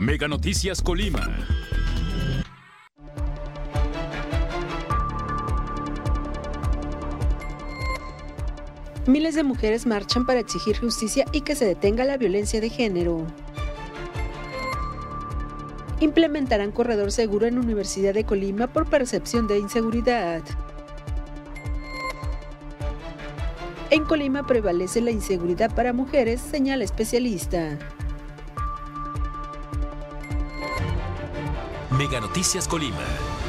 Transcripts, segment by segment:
Mega Noticias Colima. Miles de mujeres marchan para exigir justicia y que se detenga la violencia de género. Implementarán corredor seguro en Universidad de Colima por percepción de inseguridad. En Colima prevalece la inseguridad para mujeres, señala especialista. Mega Noticias Colima,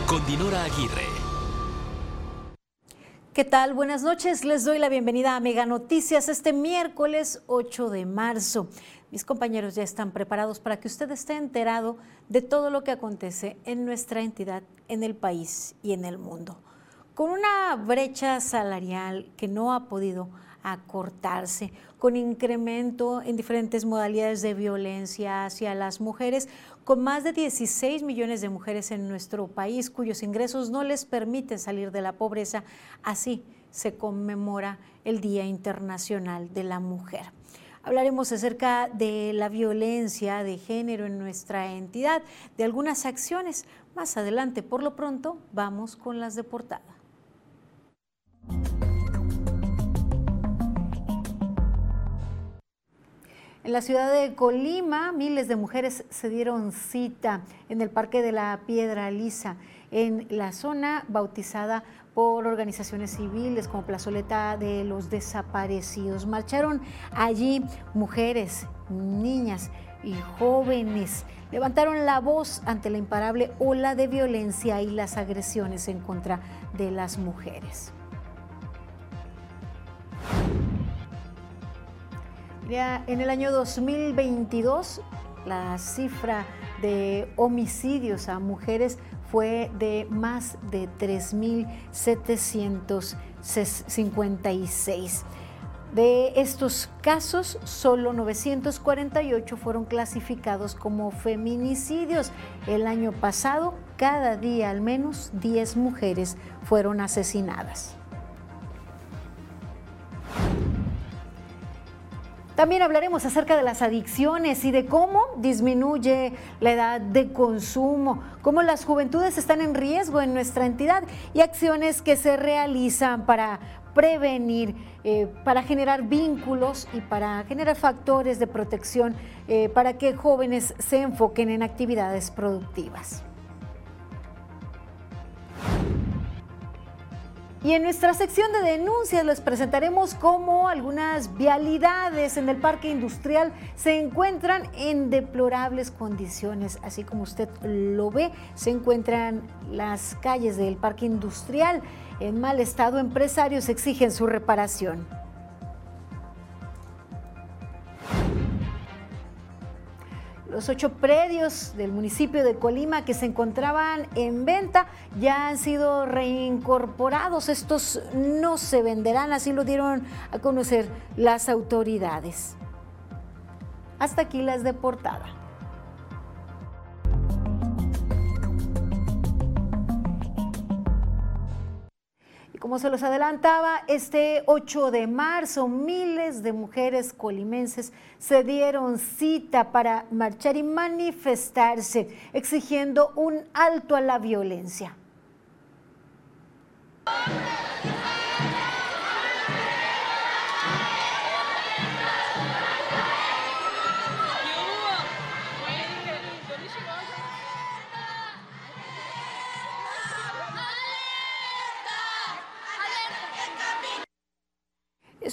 con Dinora Aguirre. ¿Qué tal? Buenas noches. Les doy la bienvenida a Mega Noticias este miércoles 8 de marzo. Mis compañeros ya están preparados para que usted esté enterado de todo lo que acontece en nuestra entidad, en el país y en el mundo. Con una brecha salarial que no ha podido acortarse, con incremento en diferentes modalidades de violencia hacia las mujeres, con más de 16 millones de mujeres en nuestro país cuyos ingresos no les permiten salir de la pobreza. Así se conmemora el Día Internacional de la Mujer. Hablaremos acerca de la violencia de género en nuestra entidad, de algunas acciones. Más adelante, por lo pronto, vamos con las de portada. En la ciudad de Colima, miles de mujeres se dieron cita en el Parque de la Piedra Lisa, en la zona bautizada por organizaciones civiles como Plazoleta de los Desaparecidos. Marcharon allí mujeres, niñas y jóvenes. Levantaron la voz ante la imparable ola de violencia y las agresiones en contra de las mujeres. En el año 2022 la cifra de homicidios a mujeres fue de más de 3.756. De estos casos, solo 948 fueron clasificados como feminicidios. El año pasado, cada día al menos 10 mujeres fueron asesinadas. También hablaremos acerca de las adicciones y de cómo disminuye la edad de consumo, cómo las juventudes están en riesgo en nuestra entidad y acciones que se realizan para prevenir, eh, para generar vínculos y para generar factores de protección eh, para que jóvenes se enfoquen en actividades productivas. Y en nuestra sección de denuncias les presentaremos cómo algunas vialidades en el parque industrial se encuentran en deplorables condiciones. Así como usted lo ve, se encuentran las calles del parque industrial en mal estado. Empresarios exigen su reparación. Los ocho predios del municipio de Colima que se encontraban en venta ya han sido reincorporados. Estos no se venderán, así lo dieron a conocer las autoridades. Hasta aquí las de portada. Como se los adelantaba, este 8 de marzo miles de mujeres colimenses se dieron cita para marchar y manifestarse exigiendo un alto a la violencia.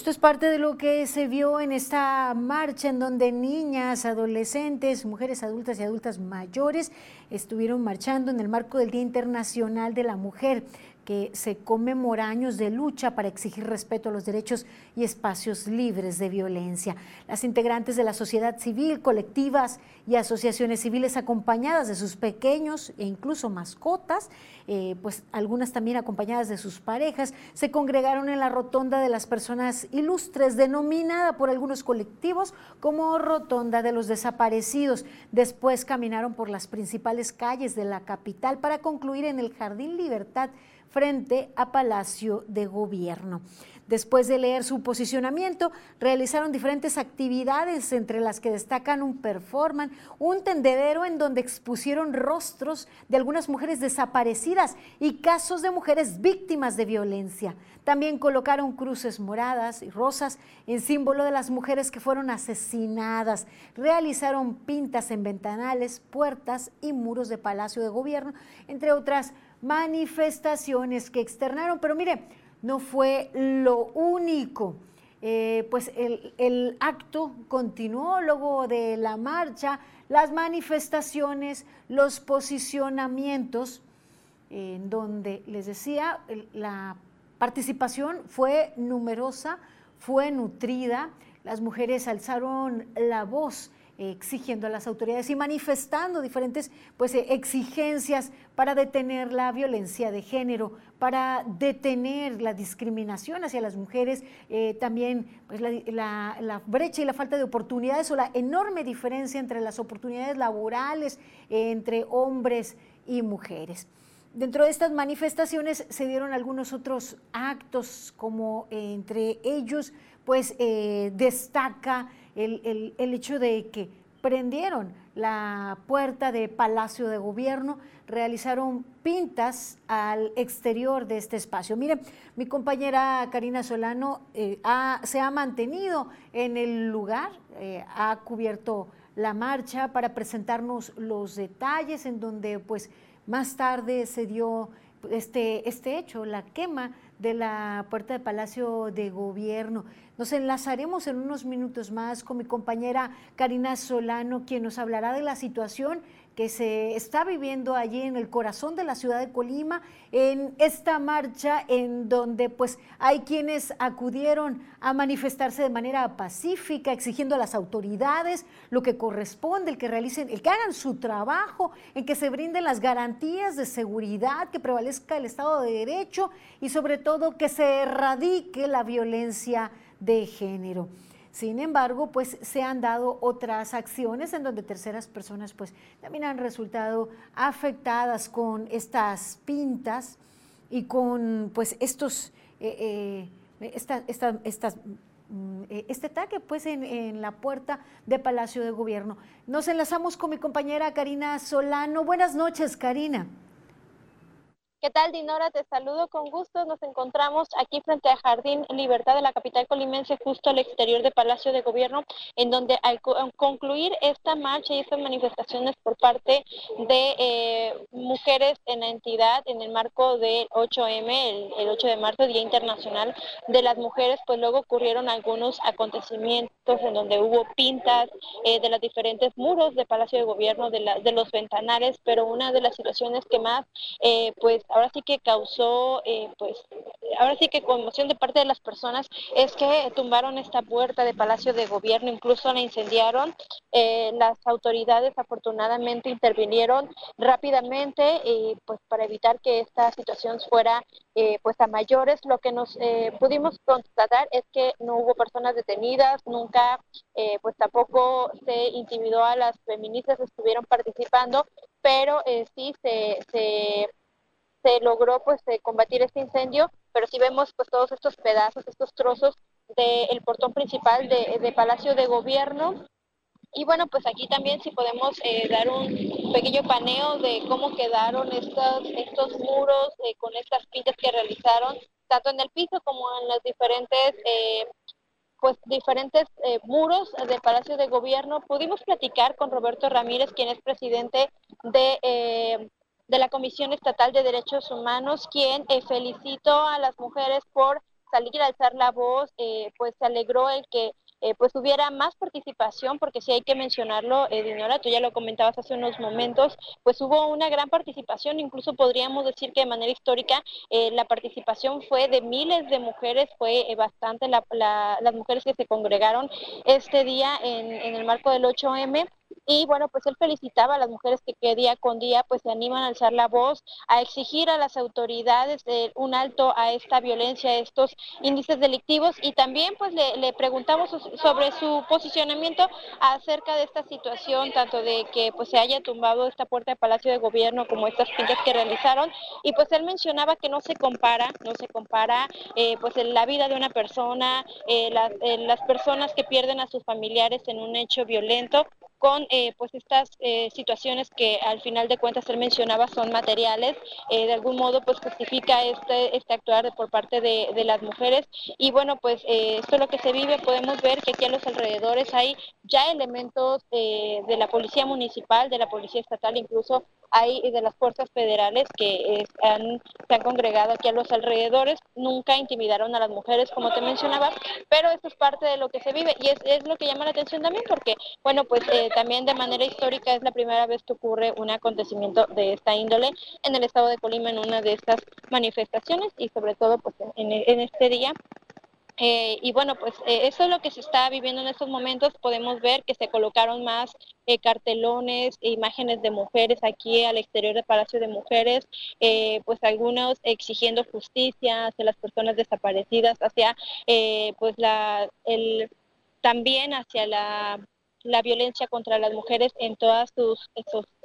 Esto es parte de lo que se vio en esta marcha en donde niñas, adolescentes, mujeres adultas y adultas mayores estuvieron marchando en el marco del Día Internacional de la Mujer que se conmemora años de lucha para exigir respeto a los derechos y espacios libres de violencia. Las integrantes de la sociedad civil, colectivas y asociaciones civiles acompañadas de sus pequeños e incluso mascotas, eh, pues algunas también acompañadas de sus parejas, se congregaron en la rotonda de las personas ilustres, denominada por algunos colectivos como Rotonda de los Desaparecidos. Después caminaron por las principales calles de la capital para concluir en el Jardín Libertad frente a Palacio de Gobierno. Después de leer su posicionamiento, realizaron diferentes actividades, entre las que destacan un performance, un tendedero en donde expusieron rostros de algunas mujeres desaparecidas y casos de mujeres víctimas de violencia. También colocaron cruces moradas y rosas en símbolo de las mujeres que fueron asesinadas. Realizaron pintas en ventanales, puertas y muros de Palacio de Gobierno, entre otras manifestaciones que externaron. Pero mire, no fue lo único. Eh, pues el, acto continuó luego de la marcha, las manifestaciones, los posicionamientos, en donde les decía, la participación fue numerosa, fue nutrida, las mujeres alzaron la voz exigiendo a las autoridades y manifestando diferentes pues, eh, exigencias para detener la violencia de género, para detener la discriminación hacia las mujeres, eh, también pues, la, brecha y la falta de oportunidades o la enorme diferencia entre las oportunidades laborales entre hombres y mujeres. Dentro de estas manifestaciones se dieron algunos otros actos, como eh, entre ellos, pues destaca el, hecho de que prendieron la puerta de Palacio de Gobierno, realizaron pintas al exterior de este espacio. Miren, mi compañera Karina Solano eh, se ha mantenido en el lugar, eh, ha cubierto la marcha para presentarnos los detalles en donde pues más tarde se dio este, este hecho, la quema de la puerta de Palacio de Gobierno. Nos enlazaremos en unos minutos más con mi compañera Karina Solano, quien nos hablará de la situación que se está viviendo allí en el corazón de la ciudad de Colima, en esta marcha en donde pues hay quienes acudieron a manifestarse de manera pacífica, exigiendo a las autoridades lo que corresponde, el que realicen, el que hagan su trabajo, en que se brinden las garantías de seguridad, que prevalezca el Estado de Derecho y sobre todo que se erradique la violencia de género. Sin embargo, pues se han dado otras acciones en donde terceras personas pues también han resultado afectadas con estas pintas y con pues estos, eh, eh, estas, mm, eh, este ataque pues en, la puerta de Palacio de Gobierno. Nos enlazamos con mi compañera Karina Solano. Buenas noches, Karina. ¿Qué tal, Dinora? Te saludo con gusto. Nos encontramos aquí frente a Jardín Libertad de la capital colimense, justo al exterior de Palacio de Gobierno, en donde al concluir esta marcha y estas manifestaciones por parte de eh, mujeres en la entidad, en el marco del 8M, el, 8 de marzo, Día Internacional de las Mujeres, pues luego ocurrieron algunos acontecimientos en donde hubo pintas eh, de los diferentes muros de Palacio de Gobierno, de, de los ventanales, pero una de las situaciones que más, eh, pues, ahora sí que causó, eh, pues, ahora sí que conmoción de parte de las personas es que tumbaron esta puerta de Palacio de Gobierno, incluso la incendiaron. Eh, las autoridades afortunadamente intervinieron rápidamente pues para evitar que esta situación fuera eh, pues a mayores. Lo que nos pudimos constatar es que no hubo personas detenidas, nunca pues tampoco se intimidó a las feministas estuvieron participando, pero sí se, se se logró pues combatir este incendio, pero si vemos pues todos estos pedazos, estos trozos del portón principal de, Palacio de Gobierno. Y bueno, pues aquí también si podemos eh, dar un pequeño paneo de cómo quedaron estos, estos muros eh, con estas pintas que realizaron, tanto en el piso como en los diferentes eh, pues diferentes muros de Palacio de Gobierno. Pudimos platicar con Roberto Ramírez, quien es presidente de de la Comisión Estatal de Derechos Humanos, quien eh, felicitó a las mujeres por salir a alzar la voz, eh, pues se alegró el que eh, pues hubiera más participación, porque si hay que mencionarlo, eh, Dinora, tú ya lo comentabas hace unos momentos, pues hubo una gran participación, incluso podríamos decir que de manera histórica la participación fue de miles de mujeres, fue bastante las mujeres que se congregaron este día en, en el marco del 8M y bueno, pues él felicitaba a las mujeres que, día con día pues se animan a alzar la voz, a exigir a las autoridades un alto a esta violencia, a estos índices delictivos y también pues le, preguntamos sobre su posicionamiento acerca de esta situación, tanto de que pues se haya tumbado esta puerta de Palacio de Gobierno como estas pintas que realizaron y pues él mencionaba que no se compara, no se compara eh, pues en la vida de una persona, eh, las, eh, las personas que pierden a sus familiares en un hecho violento con eh, pues estas eh, situaciones que al final de cuentas él mencionaba son materiales, eh, de algún modo pues justifica este, este actuar por parte de, de las mujeres. Y bueno pues esto es lo que se vive, podemos ver que aquí a los alrededores hay ya elementos de la policía municipal, de la policía estatal, incluso hay de las fuerzas federales que han, se han congregado aquí a los alrededores, nunca intimidaron a las mujeres, como te mencionaba, pero esto es parte de lo que se vive. Y es, es lo que llama la atención también porque, bueno, pues eh, también de manera histórica es la primera vez que ocurre un acontecimiento de esta índole en el estado de Colima en una de estas manifestaciones y sobre todo pues en, en este día eh, y bueno, pues eh, eso es lo que se está viviendo en estos momentos. Podemos ver que se colocaron más eh, cartelones e imágenes de mujeres aquí al exterior del Palacio de Mujeres, pues algunos exigiendo justicia hacia las personas desaparecidas, hacia pues la, el, también hacia la la violencia contra las mujeres en todas sus,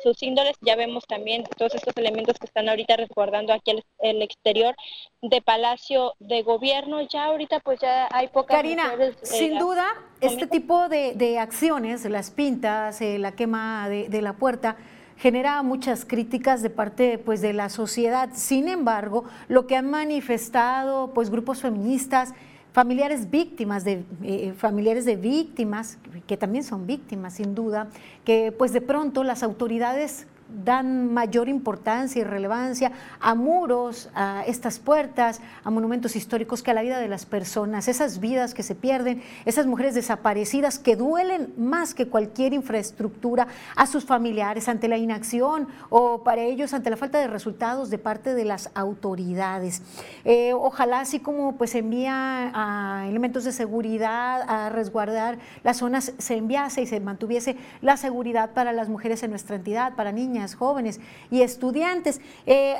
sus, índoles. Ya vemos también todos estos elementos que están ahorita resguardando aquí el, el exterior de Palacio de Gobierno. Ya ahorita pues ya hay pocas Karina, eh, sin duda, este tipo de, de, acciones, las pintas, eh, la quema de, de la puerta, genera muchas críticas de parte pues de la sociedad. Sin embargo, lo que han manifestado pues grupos feministas familiares víctimas de eh, familiares de víctimas que también son víctimas sin duda que pues de pronto las autoridades dan mayor importancia y relevancia a muros, a estas puertas, a monumentos históricos que a la vida de las personas, esas vidas que se pierden, esas mujeres desaparecidas que duelen más que cualquier infraestructura a sus familiares ante la inacción o para ellos ante la falta de resultados de parte de las autoridades. Eh, ojalá así como pues envía a elementos de seguridad a resguardar las zonas, se enviase y se mantuviese la seguridad para las mujeres en nuestra entidad, para niñas jóvenes y estudiantes. Eh,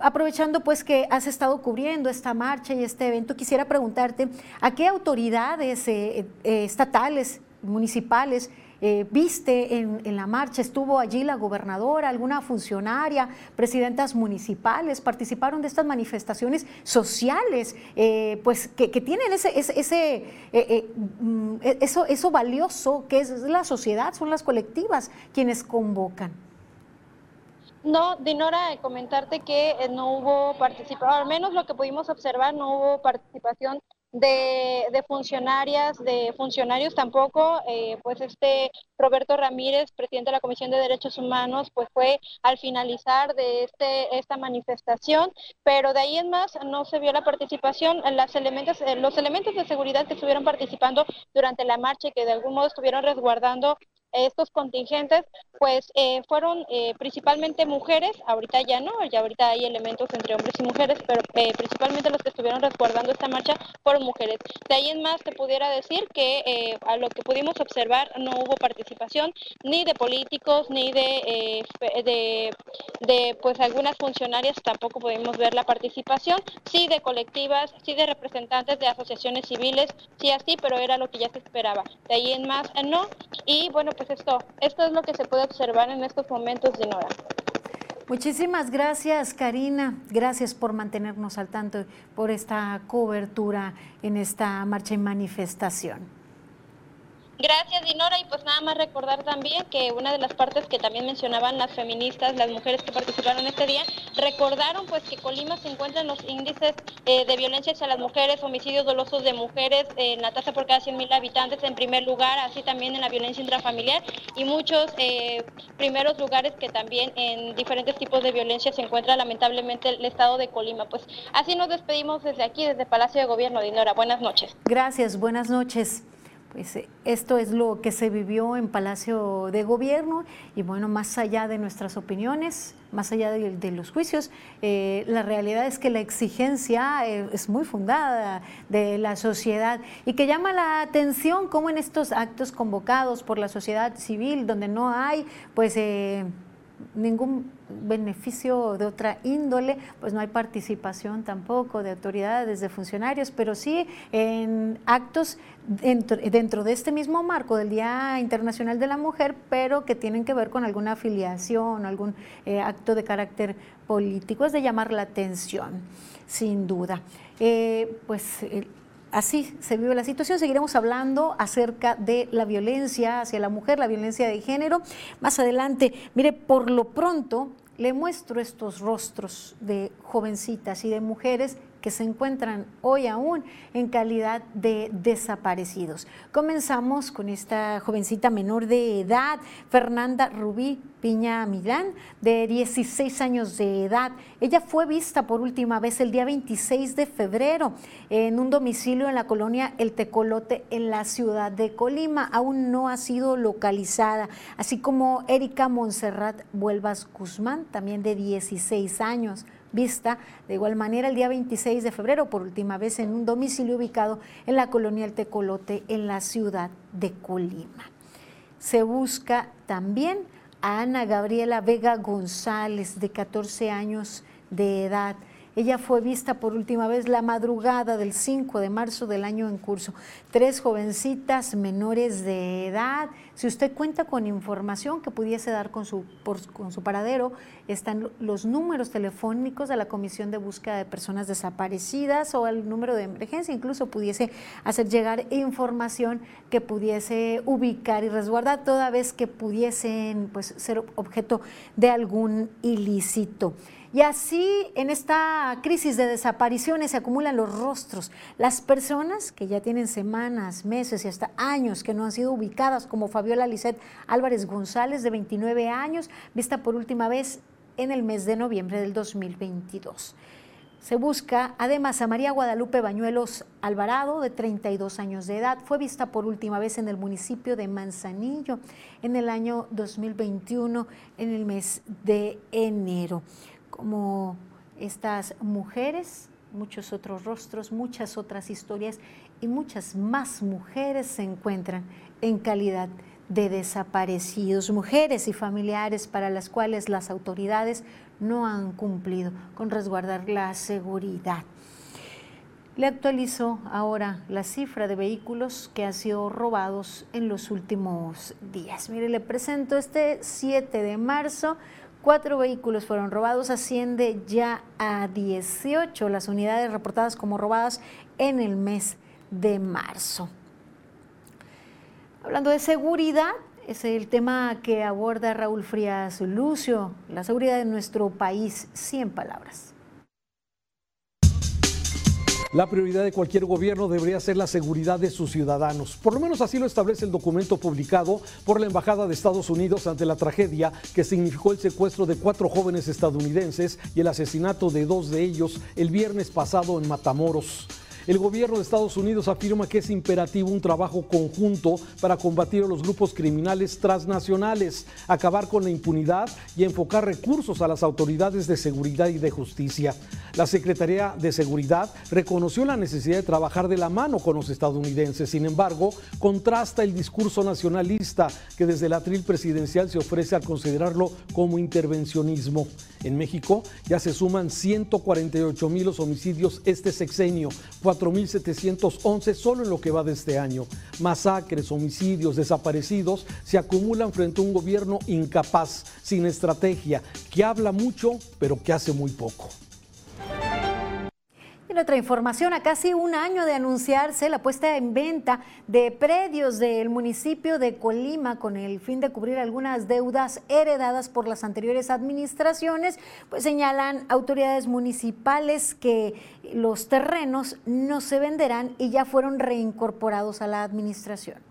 aprovechando pues que has estado cubriendo esta marcha y este evento, quisiera preguntarte a qué autoridades eh, eh, estatales, municipales, viste en, la marcha? ¿Estuvo allí la gobernadora, alguna funcionaria, presidentas municipales? ¿Participaron de estas manifestaciones sociales pues que, tienen ese, mm, eso, eso valioso que es la sociedad, son las colectivas quienes convocan? No, Dinora, comentarte que eh, no hubo participación, al menos lo que pudimos observar, no hubo participación de, funcionarias, de funcionarios tampoco, eh, pues este Roberto Ramírez, presidente de la Comisión de Derechos Humanos, pues fue al finalizar de este, esta manifestación, pero de ahí en más no se vio la participación, las eh, los elementos de seguridad que estuvieron participando durante la marcha y que de algún modo estuvieron resguardando estos contingentes, pues eh, fueron eh, principalmente mujeres, ahorita ya no, ya ahorita hay elementos entre hombres y mujeres, pero eh, principalmente los que estuvieron resguardando esta marcha fueron mujeres. De ahí en más te pudiera decir que a lo que pudimos observar no hubo participación ni de políticos ni de, de, de, pues algunas funcionarias tampoco pudimos ver la participación, sí de colectivas, sí de representantes de asociaciones civiles, sí así, pero era lo que ya se esperaba. De ahí en más no, y bueno, pues esto, esto es lo que se puede observar en estos momentos, de Nora. Muchísimas gracias, Karina. Gracias por mantenernos al tanto, por esta cobertura en esta marcha y manifestación. Gracias, Dinora. Y pues nada más recordar también que una de las partes que también mencionaban las feministas, las mujeres que participaron este día, recordaron pues que Colima se encuentra en los índices eh, de violencia hacia las mujeres, homicidios dolosos de mujeres, en la tasa por cada 100.000 habitantes en primer lugar, así también en la violencia intrafamiliar y muchos eh, primeros lugares que también en diferentes tipos de violencia se encuentra lamentablemente el estado de Colima. Pues así nos despedimos desde aquí, desde Palacio de Gobierno, Dinora. Buenas noches. Gracias, buenas noches. Pues eh, esto es lo que se vivió en Palacio de Gobierno y bueno, más allá de nuestras opiniones, más allá de, los juicios, eh, la realidad es que la exigencia eh, es muy fundada de la sociedad y que llama la atención cómo en estos actos convocados por la sociedad civil, donde no hay pues ningún beneficio de otra índole, pues no hay participación tampoco de autoridades, de funcionarios, pero sí en actos dentro, de este mismo marco del Día Internacional de la Mujer, pero que tienen que ver con alguna afiliación, algún eh, acto de carácter político, es de llamar la atención, sin duda. Eh, pues así se vive la situación. Seguiremos hablando acerca de la violencia hacia la mujer, la violencia de género. Más adelante, mire, por lo pronto le muestro estos rostros de jovencitas y de mujeres se encuentran hoy aún en calidad de desaparecidos. Comenzamos con esta jovencita menor de edad, Fernanda Rubí Piña Milán, de 16 años de edad. Ella fue vista por última vez el día 26 de febrero en un domicilio en la colonia El Tecolote en la ciudad de Colima. Aún no ha sido localizada, así como Erika Monserrat Vuelvas Guzmán, también de 16 años vista de igual manera el día 26 de febrero, por última vez en un domicilio ubicado en la colonia El Tecolote, en la ciudad de Colima. Se busca también a Ana Gabriela Vega González, de 14 años de edad. Ella fue vista por última vez la madrugada del 5 de marzo del año en curso. Tres jovencitas menores de edad. Si usted cuenta con información que pudiese dar con su, con su paradero, están los números telefónicos de la Comisión de Búsqueda de Personas Desaparecidas o el número de emergencia. Incluso pudiese hacer llegar información que pudiese ubicar y resguardar toda vez que pudiesen pues, ser objeto de algún ilícito. Y así en esta crisis de desapariciones se acumulan los rostros. Las personas que ya tienen semanas, meses y hasta años que no han sido ubicadas, como Fabiola Lisset Álvarez González, de 29 años, vista por última vez en el mes de noviembre del 2022. Se busca además a María Guadalupe Bañuelos Alvarado, de 32 años de edad. Fue vista por última vez en el municipio de Manzanillo en el año 2021, en el mes de enero como estas mujeres, muchos otros rostros, muchas otras historias y muchas más mujeres se encuentran en calidad de desaparecidos, mujeres y familiares para las cuales las autoridades no han cumplido con resguardar la seguridad. Le actualizo ahora la cifra de vehículos que han sido robados en los últimos días. Mire, le presento este 7 de marzo Cuatro vehículos fueron robados, asciende ya a 18 las unidades reportadas como robadas en el mes de marzo. Hablando de seguridad, es el tema que aborda Raúl Frías Lucio, la seguridad de nuestro país, 100 palabras. La prioridad de cualquier gobierno debería ser la seguridad de sus ciudadanos. Por lo menos así lo establece el documento publicado por la Embajada de Estados Unidos ante la tragedia que significó el secuestro de cuatro jóvenes estadounidenses y el asesinato de dos de ellos el viernes pasado en Matamoros. El gobierno de Estados Unidos afirma que es imperativo un trabajo conjunto para combatir a los grupos criminales transnacionales, acabar con la impunidad y enfocar recursos a las autoridades de seguridad y de justicia. La Secretaría de Seguridad reconoció la necesidad de trabajar de la mano con los estadounidenses, sin embargo, contrasta el discurso nacionalista que desde el atril presidencial se ofrece al considerarlo como intervencionismo. En México ya se suman 148 mil homicidios este sexenio, 4.711 solo en lo que va de este año. Masacres, homicidios, desaparecidos se acumulan frente a un gobierno incapaz, sin estrategia, que habla mucho pero que hace muy poco. Otra información, a casi un año de anunciarse la puesta en venta de predios del municipio de Colima con el fin de cubrir algunas deudas heredadas por las anteriores administraciones, pues señalan autoridades municipales que los terrenos no se venderán y ya fueron reincorporados a la administración.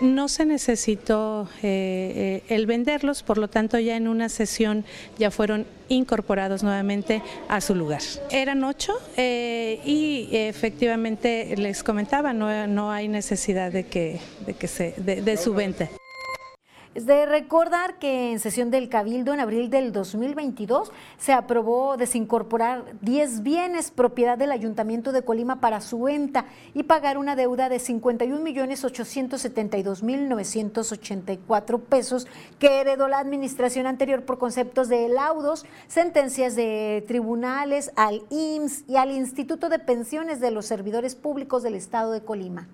No se necesitó eh, eh, el venderlos, por lo tanto ya en una sesión ya fueron incorporados nuevamente a su lugar. Eran ocho eh, y efectivamente les comentaba, no, no hay necesidad de que, de que se, de su venta. Es de recordar que en sesión del Cabildo en abril del 2022 se aprobó desincorporar 10 bienes propiedad del Ayuntamiento de Colima para su venta y pagar una deuda de 51 millones 872 mil 984 pesos que heredó la administración anterior por conceptos de laudos, sentencias de tribunales al IMSS y al Instituto de Pensiones de los Servidores Públicos del Estado de Colima.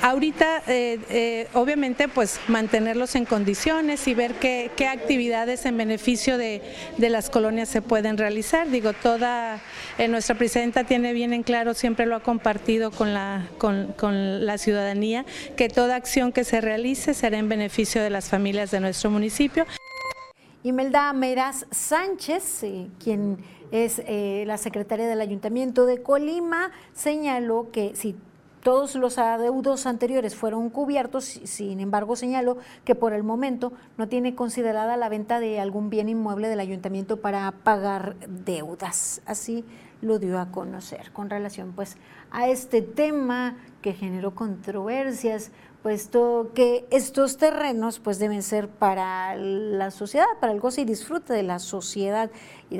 Ahorita, eh, eh, obviamente, pues mantenerlos en condiciones y ver qué, actividades en beneficio de, las colonias se pueden realizar. Digo, toda eh, nuestra presidenta tiene bien en claro, siempre lo ha compartido con la, ciudadanía, que toda acción que se realice será en beneficio de las familias de nuestro municipio. Imelda Meraz Sánchez, quien es la secretaria del Ayuntamiento de Colima, señaló que si todos los adeudos anteriores fueron cubiertos, sin embargo señaló que por el momento no tiene considerada la venta de algún bien inmueble del ayuntamiento para pagar deudas. Así lo dio a conocer con relación pues a este tema que generó controversias, puesto que estos terrenos pues deben ser para la sociedad, para el goce y disfrute de la sociedad y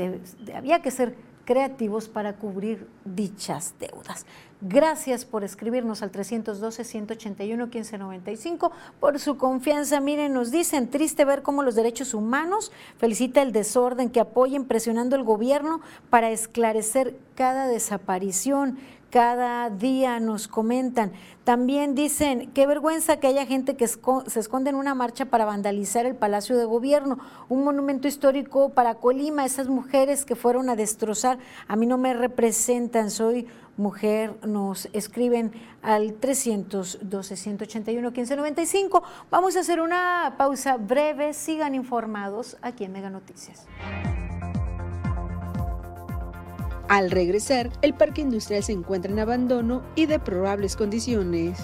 había que ser creativos para cubrir dichas deudas. Gracias por escribirnos al 312-181-1595, por su confianza. Miren, nos dicen, triste ver cómo los derechos humanos felicita el desorden que apoyen presionando el gobierno para esclarecer cada desaparición. Cada día nos comentan. También dicen, qué vergüenza que haya gente que se esconde en una marcha para vandalizar el Palacio de Gobierno, un monumento histórico para Colima, esas mujeres que fueron a destrozar, a mí no me representan, soy mujer, nos escriben al 312-181-1595. Vamos a hacer una pausa breve, sigan informados aquí en Mega Noticias. Al regresar, el parque industrial se encuentra en abandono y de probables condiciones.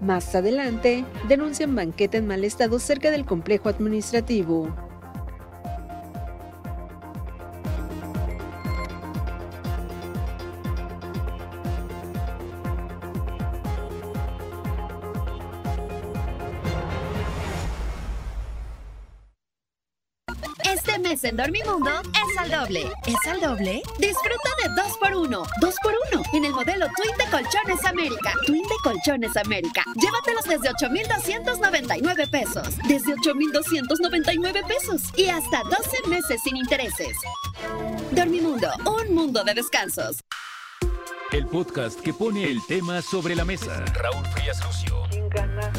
Más adelante, denuncian banqueta en mal estado cerca del complejo administrativo. En Dormimundo es al doble. ¿Es al doble? Disfruta de 2x1. 2x1 en el modelo Twin de Colchones América. Twin de Colchones América. Llévatelos desde 8,299 pesos. Desde 8,299 pesos. Y hasta 12 meses sin intereses. Dormimundo, un mundo de descansos. El podcast que pone el tema sobre la mesa. Raúl Frías Lucio. ¿Quién gana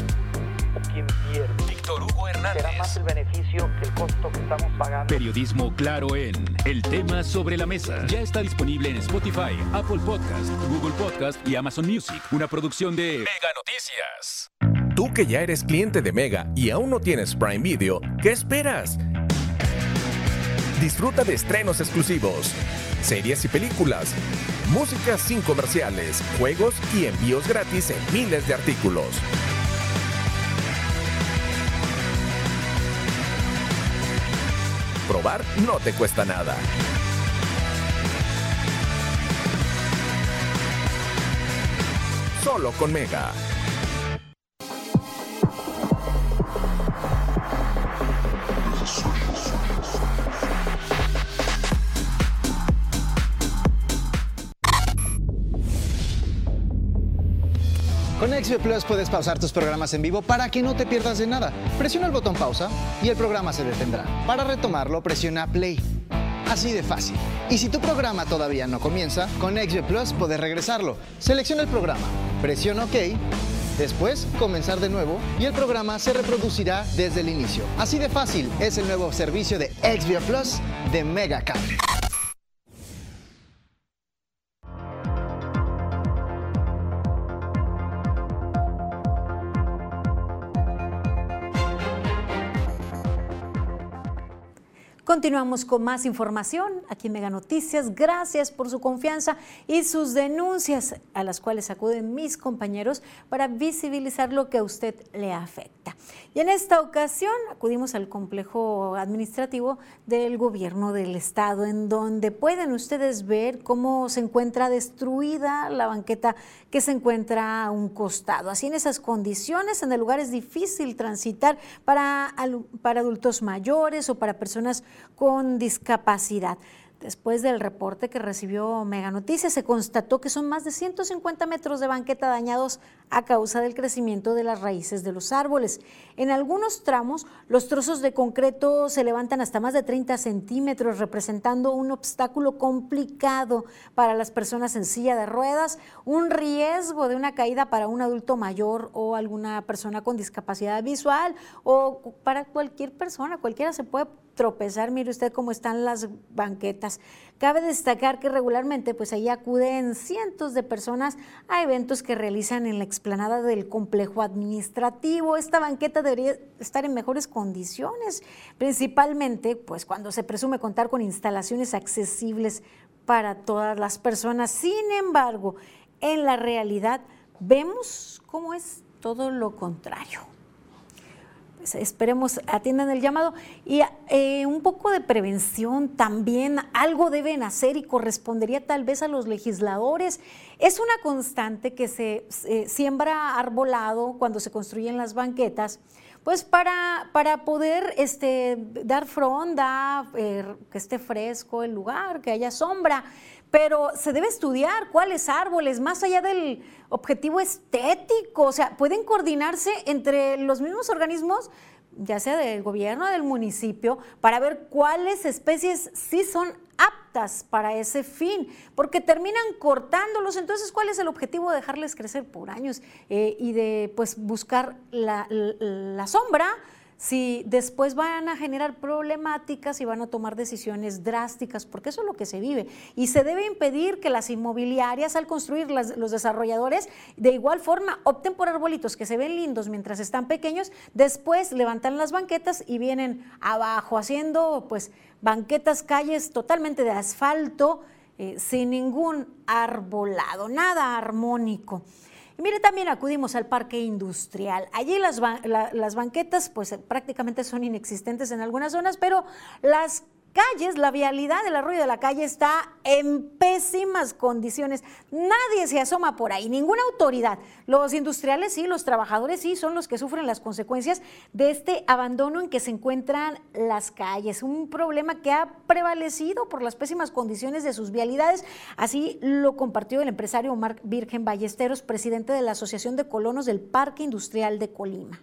o quién pierde? Víctor Hugo Hernández. Será más el beneficio que el costo que estamos pagando. Periodismo claro en El tema sobre la mesa. Ya está disponible en Spotify, Apple Podcast, Google Podcast y Amazon Music. Una producción de Mega Noticias. Tú que ya eres cliente de Mega y aún no tienes Prime Video, ¿qué esperas? Disfruta de estrenos exclusivos, series y películas, música sin comerciales, juegos y envíos gratis en miles de artículos. No te cuesta nada. Solo con Mega. XB Plus puedes pausar tus programas en vivo para que no te pierdas de nada. Presiona el botón pausa y el programa se detendrá. Para retomarlo, presiona play. Así de fácil. Y si tu programa todavía no comienza, con XB Plus puedes regresarlo. Selecciona el programa, presiona OK, después comenzar de nuevo y el programa se reproducirá desde el inicio. Así de fácil es el nuevo servicio de XB Plus de Mega. Continuamos con más información aquí en Mega Noticias. Gracias por su confianza y sus denuncias a las cuales acuden mis compañeros para visibilizar lo que a usted le afecta. Y en esta ocasión acudimos al complejo administrativo del gobierno del estado, en donde pueden ustedes ver cómo se encuentra destruida la banqueta que se encuentra a un costado. Así en esas condiciones, en el lugar es difícil transitar para, para adultos mayores o para personas con discapacidad. Después del reporte que recibió Mega Noticias, se constató que son más de 150 metros de banqueta dañados a causa del crecimiento de las raíces de los árboles. En algunos tramos, los trozos de concreto se levantan hasta más de 30 centímetros, representando un obstáculo complicado para las personas en silla de ruedas, un riesgo de una caída para un adulto mayor o alguna persona con discapacidad visual o para cualquier persona, cualquiera se puede tropezar. Mire usted cómo están las banquetas. Cabe destacar que regularmente pues ahí acuden cientos de personas a eventos que realizan en la explanada del complejo administrativo. Esta banqueta debería estar en mejores condiciones, principalmente pues cuando se presume contar con instalaciones accesibles para todas las personas. Sin embargo, en la realidad vemos cómo es todo lo contrario esperemos atiendan el llamado. Y eh, un poco de prevención también, algo deben hacer y correspondería tal vez a los legisladores. Es una constante que se siembra arbolado cuando se construyen las banquetas pues para, para poder este, dar fronda, eh, que esté fresco el lugar, que haya sombra pero se debe estudiar cuáles árboles, más allá del objetivo estético, o sea, pueden coordinarse entre los mismos organismos, ya sea del gobierno, del municipio, para ver cuáles especies sí son aptas para ese fin, porque terminan cortándolos. Entonces, ¿cuál es el objetivo de dejarles crecer por años eh, y de pues buscar la sombra? Si después van a generar problemáticas y van a tomar decisiones drásticas, porque eso es lo que se vive. Y se debe impedir que las inmobiliarias, al construir los desarrolladores, de igual forma opten por arbolitos que se ven lindos mientras están pequeños, después levantan las banquetas y vienen abajo haciendo pues banquetas, calles totalmente de asfalto, eh, sin ningún arbolado, nada armónico. Y mire, también acudimos al parque industrial. Allí las, las banquetas pues prácticamente son inexistentes en algunas zonas, pero las calles, la vialidad del arroyo de la calle está en pésimas condiciones. Nadie se asoma por ahí, ninguna autoridad. Los industriales sí, los trabajadores sí, son los que sufren las consecuencias de este abandono en que se encuentran las calles. Un problema que ha prevalecido por las pésimas condiciones de sus vialidades. Así lo compartió el empresario Marc Virgen Ballesteros, presidente de la Asociación de Colonos del Parque Industrial de Colima.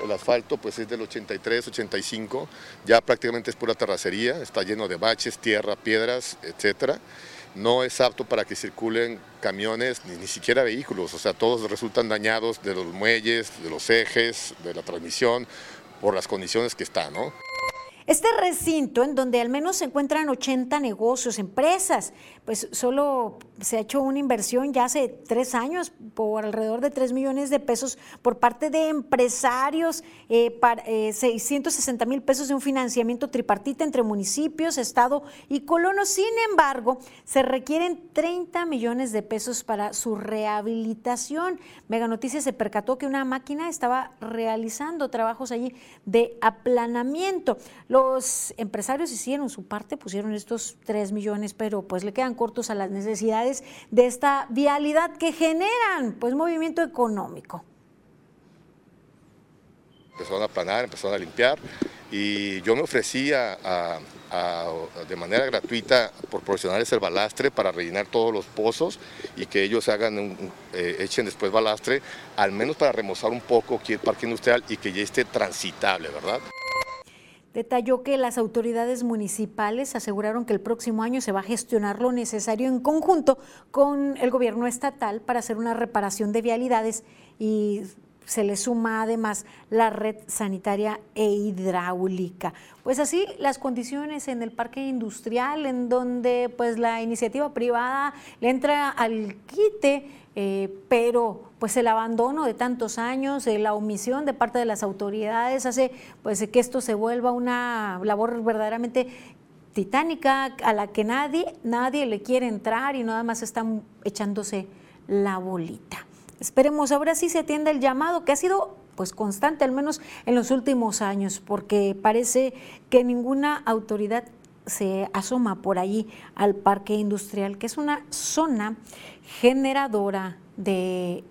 El asfalto pues es del 83, 85, ya prácticamente es pura terracería, está lleno de baches, tierra, piedras, etcétera. No es apto para que circulen camiones ni, ni siquiera vehículos, o sea, todos resultan dañados de los muelles, de los ejes, de la transmisión, por las condiciones que está, ¿no? Este recinto, en donde al menos se encuentran 80 negocios, empresas, pues solo se ha hecho una inversión ya hace tres años por alrededor de 3 millones de pesos por parte de empresarios, eh, para, 660 eh, mil pesos de un financiamiento tripartita entre municipios, Estado y colonos. Sin embargo, se requieren 30 millones de pesos para su rehabilitación. Mega Noticias se percató que una máquina estaba realizando trabajos allí de aplanamiento. Los empresarios hicieron su parte, pusieron estos 3 millones, pero pues le quedan cortos a las necesidades de esta vialidad que generan pues movimiento económico. Empezaron a aplanar, empezaron a limpiar y yo me ofrecía de manera gratuita proporcionarles el balastre para rellenar todos los pozos y que ellos hagan eh, echen después balastre, al menos para remozar un poco aquí el parque industrial y que ya esté transitable, ¿verdad? Detalló que las autoridades municipales aseguraron que el próximo año se va a gestionar lo necesario en conjunto con el gobierno estatal para hacer una reparación de vialidades y se le suma además la red sanitaria e hidráulica. Pues así las condiciones en el parque industrial, en donde pues la iniciativa privada le entra al quite, eh, pero pues el abandono de tantos años, eh, la omisión de parte de las autoridades hace pues que esto se vuelva una labor verdaderamente titánica a la que nadie, nadie le quiere entrar y nada más están echándose la bolita. Esperemos ahora sí se atienda el llamado que ha sido pues constante, al menos en los últimos años, porque parece que ninguna autoridad se asoma por allí al parque industrial, que es una zona generadora de,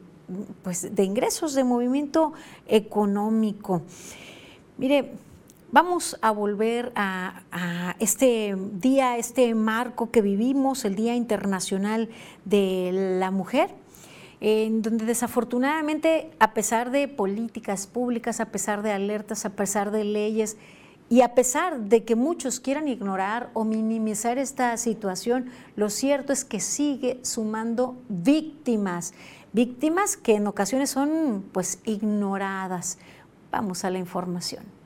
pues, de ingresos, de movimiento económico. Mire, vamos a volver a, a, este día, este marco que vivimos, el Día Internacional de la Mujer en donde desafortunadamente, a pesar de políticas públicas, a pesar de alertas, a pesar de leyes, y a pesar de que muchos quieran ignorar o minimizar esta situación, lo cierto es que sigue sumando víctimas, víctimas que en ocasiones son pues ignoradas. Vamos a la información.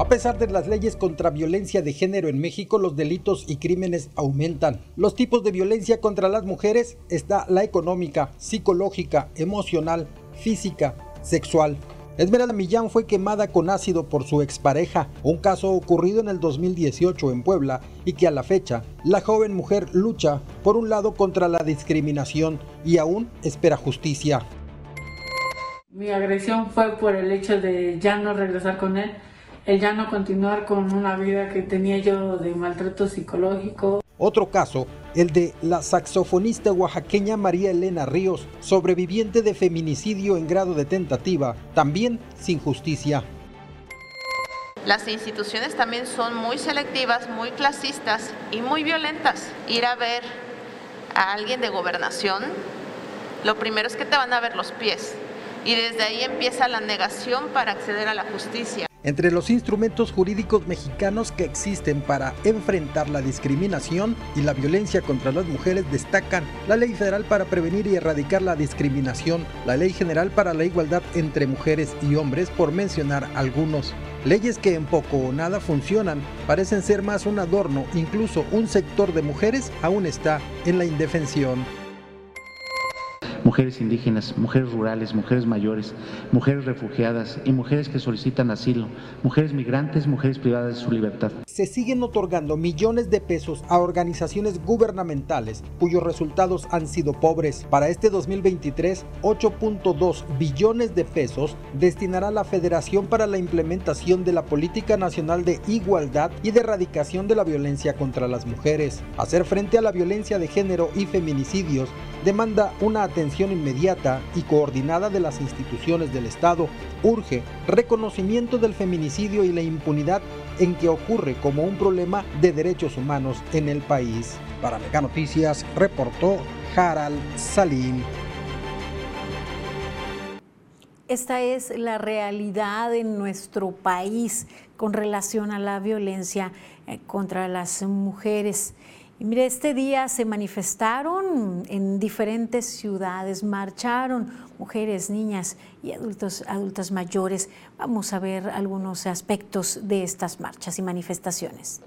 A pesar de las leyes contra violencia de género en México, los delitos y crímenes aumentan. Los tipos de violencia contra las mujeres está la económica, psicológica, emocional, física, sexual. Esmeralda Millán fue quemada con ácido por su expareja, un caso ocurrido en el 2018 en Puebla y que a la fecha la joven mujer lucha por un lado contra la discriminación y aún espera justicia. Mi agresión fue por el hecho de ya no regresar con él el ya no continuar con una vida que tenía yo de maltrato psicológico. Otro caso, el de la saxofonista oaxaqueña María Elena Ríos, sobreviviente de feminicidio en grado de tentativa, también sin justicia. Las instituciones también son muy selectivas, muy clasistas y muy violentas. Ir a ver a alguien de gobernación, lo primero es que te van a ver los pies y desde ahí empieza la negación para acceder a la justicia. Entre los instrumentos jurídicos mexicanos que existen para enfrentar la discriminación y la violencia contra las mujeres destacan la Ley Federal para prevenir y erradicar la discriminación, la Ley General para la Igualdad entre mujeres y hombres, por mencionar algunos. Leyes que en poco o nada funcionan, parecen ser más un adorno, incluso un sector de mujeres aún está en la indefensión mujeres indígenas, mujeres rurales, mujeres mayores, mujeres refugiadas y mujeres que solicitan asilo, mujeres migrantes, mujeres privadas de su libertad. Se siguen otorgando millones de pesos a organizaciones gubernamentales cuyos resultados han sido pobres. Para este 2023, 8.2 billones de pesos destinará la Federación para la implementación de la Política Nacional de Igualdad y de Erradicación de la Violencia contra las Mujeres. Hacer frente a la violencia de género y feminicidios demanda una atención inmediata y coordinada de las instituciones del Estado. Urge reconocimiento del feminicidio y la impunidad en que ocurre como un problema de derechos humanos en el país. Para Mega Noticias, reportó Harald Salim. Esta es la realidad en nuestro país con relación a la violencia eh, contra las mujeres. Y mire, este día se manifestaron en diferentes ciudades, marcharon mujeres, niñas y adultos, adultas mayores. Vamos a ver algunos aspectos de estas marchas y manifestaciones.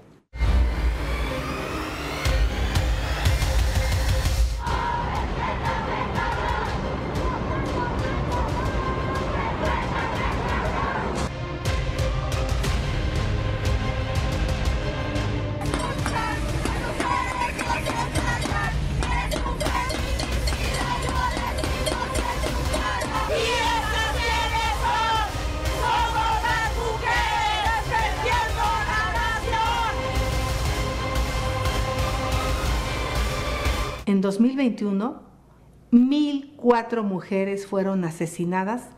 2021, 1.004 mujeres fueron asesinadas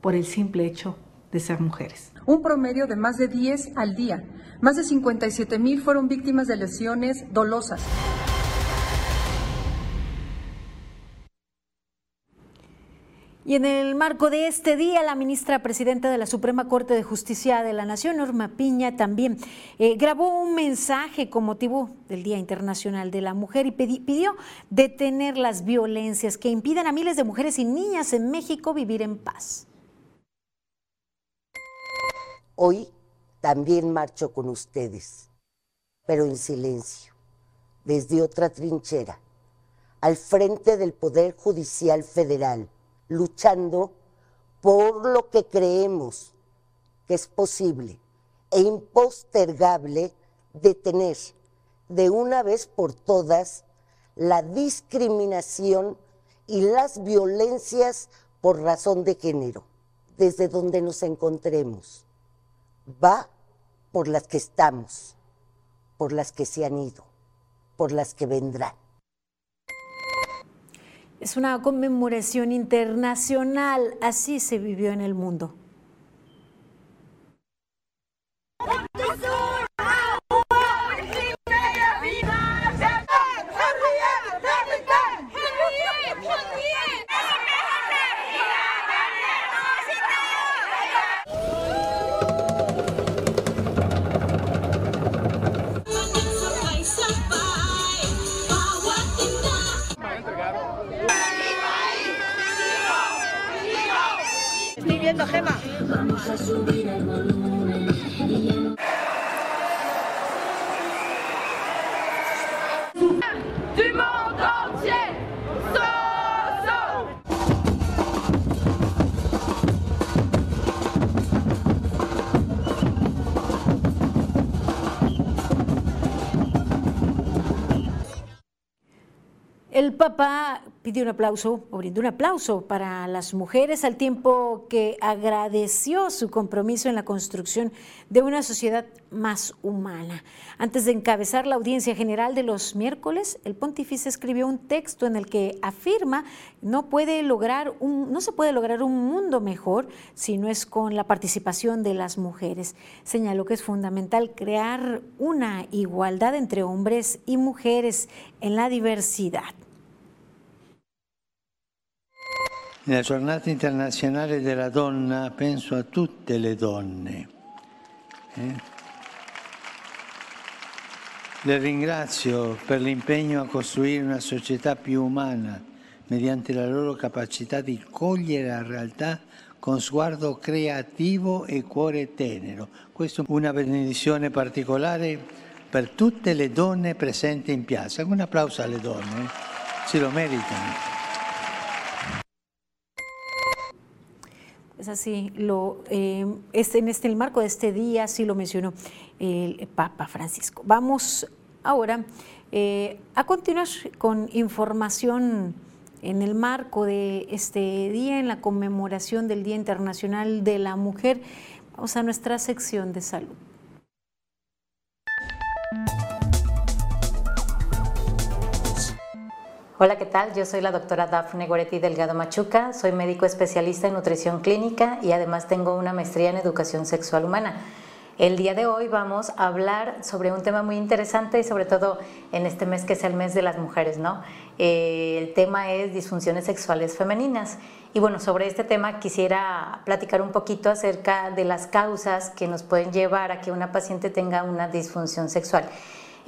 por el simple hecho de ser mujeres. Un promedio de más de 10 al día. Más de 57 mil fueron víctimas de lesiones dolosas. Y en el marco de este día, la ministra presidenta de la Suprema Corte de Justicia de la Nación, Norma Piña, también eh, grabó un mensaje con motivo del Día Internacional de la Mujer y pidió detener las violencias que impiden a miles de mujeres y niñas en México vivir en paz. Hoy también marcho con ustedes, pero en silencio, desde otra trinchera, al frente del Poder Judicial Federal luchando por lo que creemos que es posible e impostergable detener de una vez por todas la discriminación y las violencias por razón de género, desde donde nos encontremos. Va por las que estamos, por las que se han ido, por las que vendrán. Es una conmemoración internacional, así se vivió en el mundo. El. Du monde entier so, so. El papá pidió un aplauso o brindó un aplauso para las mujeres al tiempo que agradeció su compromiso en la construcción de una sociedad más humana. Antes de encabezar la audiencia general de los miércoles, el pontífice escribió un texto en el que afirma no puede lograr un, no se puede lograr un mundo mejor si no es con la participación de las mujeres. Señaló que es fundamental crear una igualdad entre hombres y mujeres en la diversidad. Nella giornata internazionale della donna penso a tutte le donne. Eh? Le ringrazio per l'impegno a costruire una società più umana mediante la loro capacità di cogliere la realtà con sguardo creativo e cuore tenero. Questa è una benedizione particolare per tutte le donne presenti in piazza. Un applauso alle donne, eh? si lo meritano. Es así, lo, eh, este, en el marco de este día, así lo mencionó el Papa Francisco. Vamos ahora eh, a continuar con información en el marco de este día, en la conmemoración del Día Internacional de la Mujer. Vamos a nuestra sección de salud. Hola, ¿qué tal? Yo soy la doctora Dafne Goretti Delgado Machuca, soy médico especialista en nutrición clínica y además tengo una maestría en educación sexual humana. El día de hoy vamos a hablar sobre un tema muy interesante y sobre todo en este mes que es el mes de las mujeres, ¿no? Eh, el tema es disfunciones sexuales femeninas. Y bueno, sobre este tema quisiera platicar un poquito acerca de las causas que nos pueden llevar a que una paciente tenga una disfunción sexual.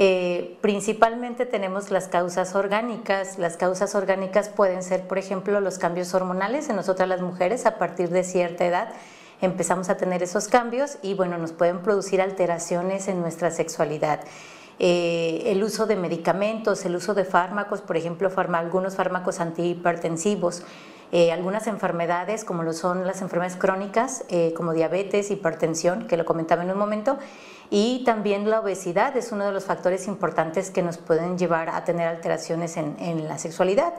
Eh, principalmente tenemos las causas orgánicas. Las causas orgánicas pueden ser, por ejemplo, los cambios hormonales en nosotras las mujeres a partir de cierta edad. Empezamos a tener esos cambios y bueno, nos pueden producir alteraciones en nuestra sexualidad. Eh, el uso de medicamentos, el uso de fármacos, por ejemplo, algunos fármacos antihipertensivos, eh, algunas enfermedades como lo son las enfermedades crónicas, como diabetes, hipertensión, que lo comentaba en un momento, y también la obesidad es uno de los factores importantes que nos pueden llevar a tener alteraciones en, la sexualidad.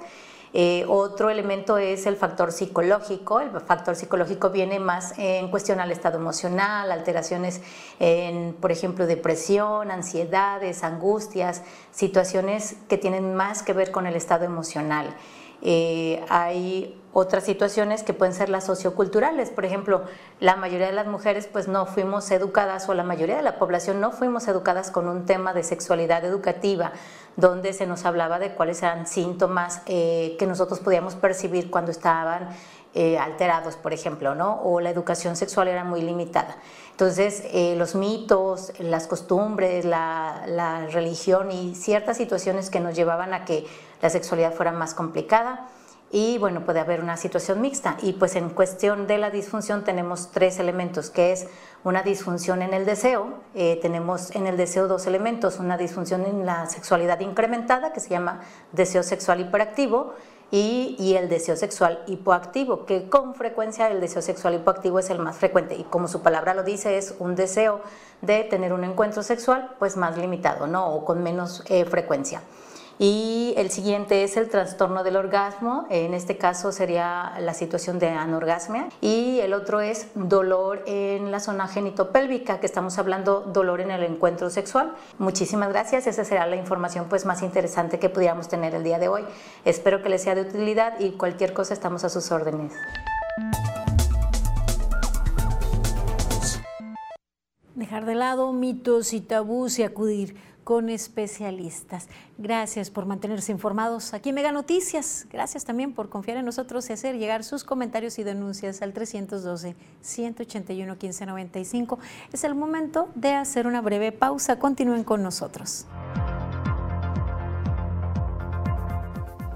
Eh, otro elemento es el factor psicológico. El factor psicológico viene más en cuestión al estado emocional, alteraciones en, por ejemplo, depresión, ansiedades, angustias, situaciones que tienen más que ver con el estado emocional. Eh, hay otras situaciones que pueden ser las socioculturales. Por ejemplo, la mayoría de las mujeres pues no fuimos educadas o la mayoría de la población no fuimos educadas con un tema de sexualidad educativa donde se nos hablaba de cuáles eran síntomas eh, que nosotros podíamos percibir cuando estaban eh, alterados, por ejemplo, ¿no? o la educación sexual era muy limitada. Entonces, eh, los mitos, las costumbres, la, la religión y ciertas situaciones que nos llevaban a que la sexualidad fuera más complicada, y bueno, puede haber una situación mixta. Y pues en cuestión de la disfunción tenemos tres elementos, que es una disfunción en el deseo, eh, tenemos en el deseo dos elementos, una disfunción en la sexualidad incrementada, que se llama deseo sexual hiperactivo, y, el deseo sexual hipoactivo, que con frecuencia el deseo sexual hipoactivo es el más frecuente y como su palabra lo dice, es un deseo de tener un encuentro sexual pues más limitado, ¿no? O con menos eh, frecuencia. Y el siguiente es el trastorno del orgasmo, en este caso sería la situación de anorgasmia. Y el otro es dolor en la zona genitopélvica, que estamos hablando dolor en el encuentro sexual. Muchísimas gracias, esa será la información pues más interesante que pudiéramos tener el día de hoy. Espero que les sea de utilidad y cualquier cosa estamos a sus órdenes. Dejar de lado mitos y tabús y acudir con especialistas. Gracias por mantenerse informados aquí en Mega Noticias. Gracias también por confiar en nosotros y hacer llegar sus comentarios y denuncias al 312-181-1595. Es el momento de hacer una breve pausa. Continúen con nosotros.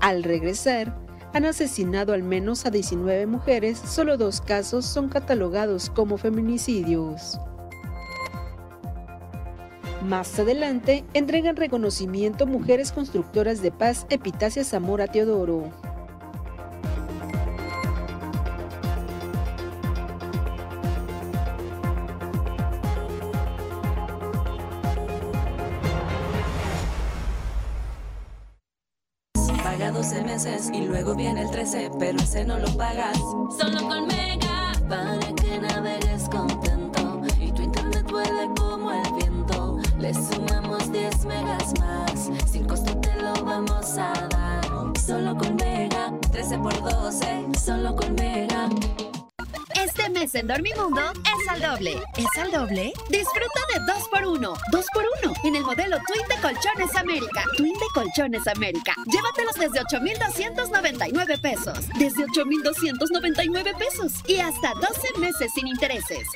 Al regresar, han asesinado al menos a 19 mujeres, solo dos casos son catalogados como feminicidios. Más adelante, entregan reconocimiento Mujeres Constructoras de Paz Epitacia Zamora Teodoro. Paga 12 meses y luego viene el 13, pero ese no lo pagas. Solo con Mega, para que navegues contento y tu internet vuele como el viento. Le sumamos 10 megas más, sin costo te lo vamos a dar. Solo con Mega, 13 por 12, solo con Mega. Este mes en Dormimundo es al doble. ¿Es al doble? Disfruta de 2x1. 2x1 en el modelo Twin de Colchones América. Twin de Colchones América. Llévatelos desde 8,299 pesos. Desde 8,299 pesos. Y hasta 12 meses sin intereses.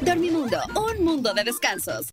Dormimundo, un mundo de descansos.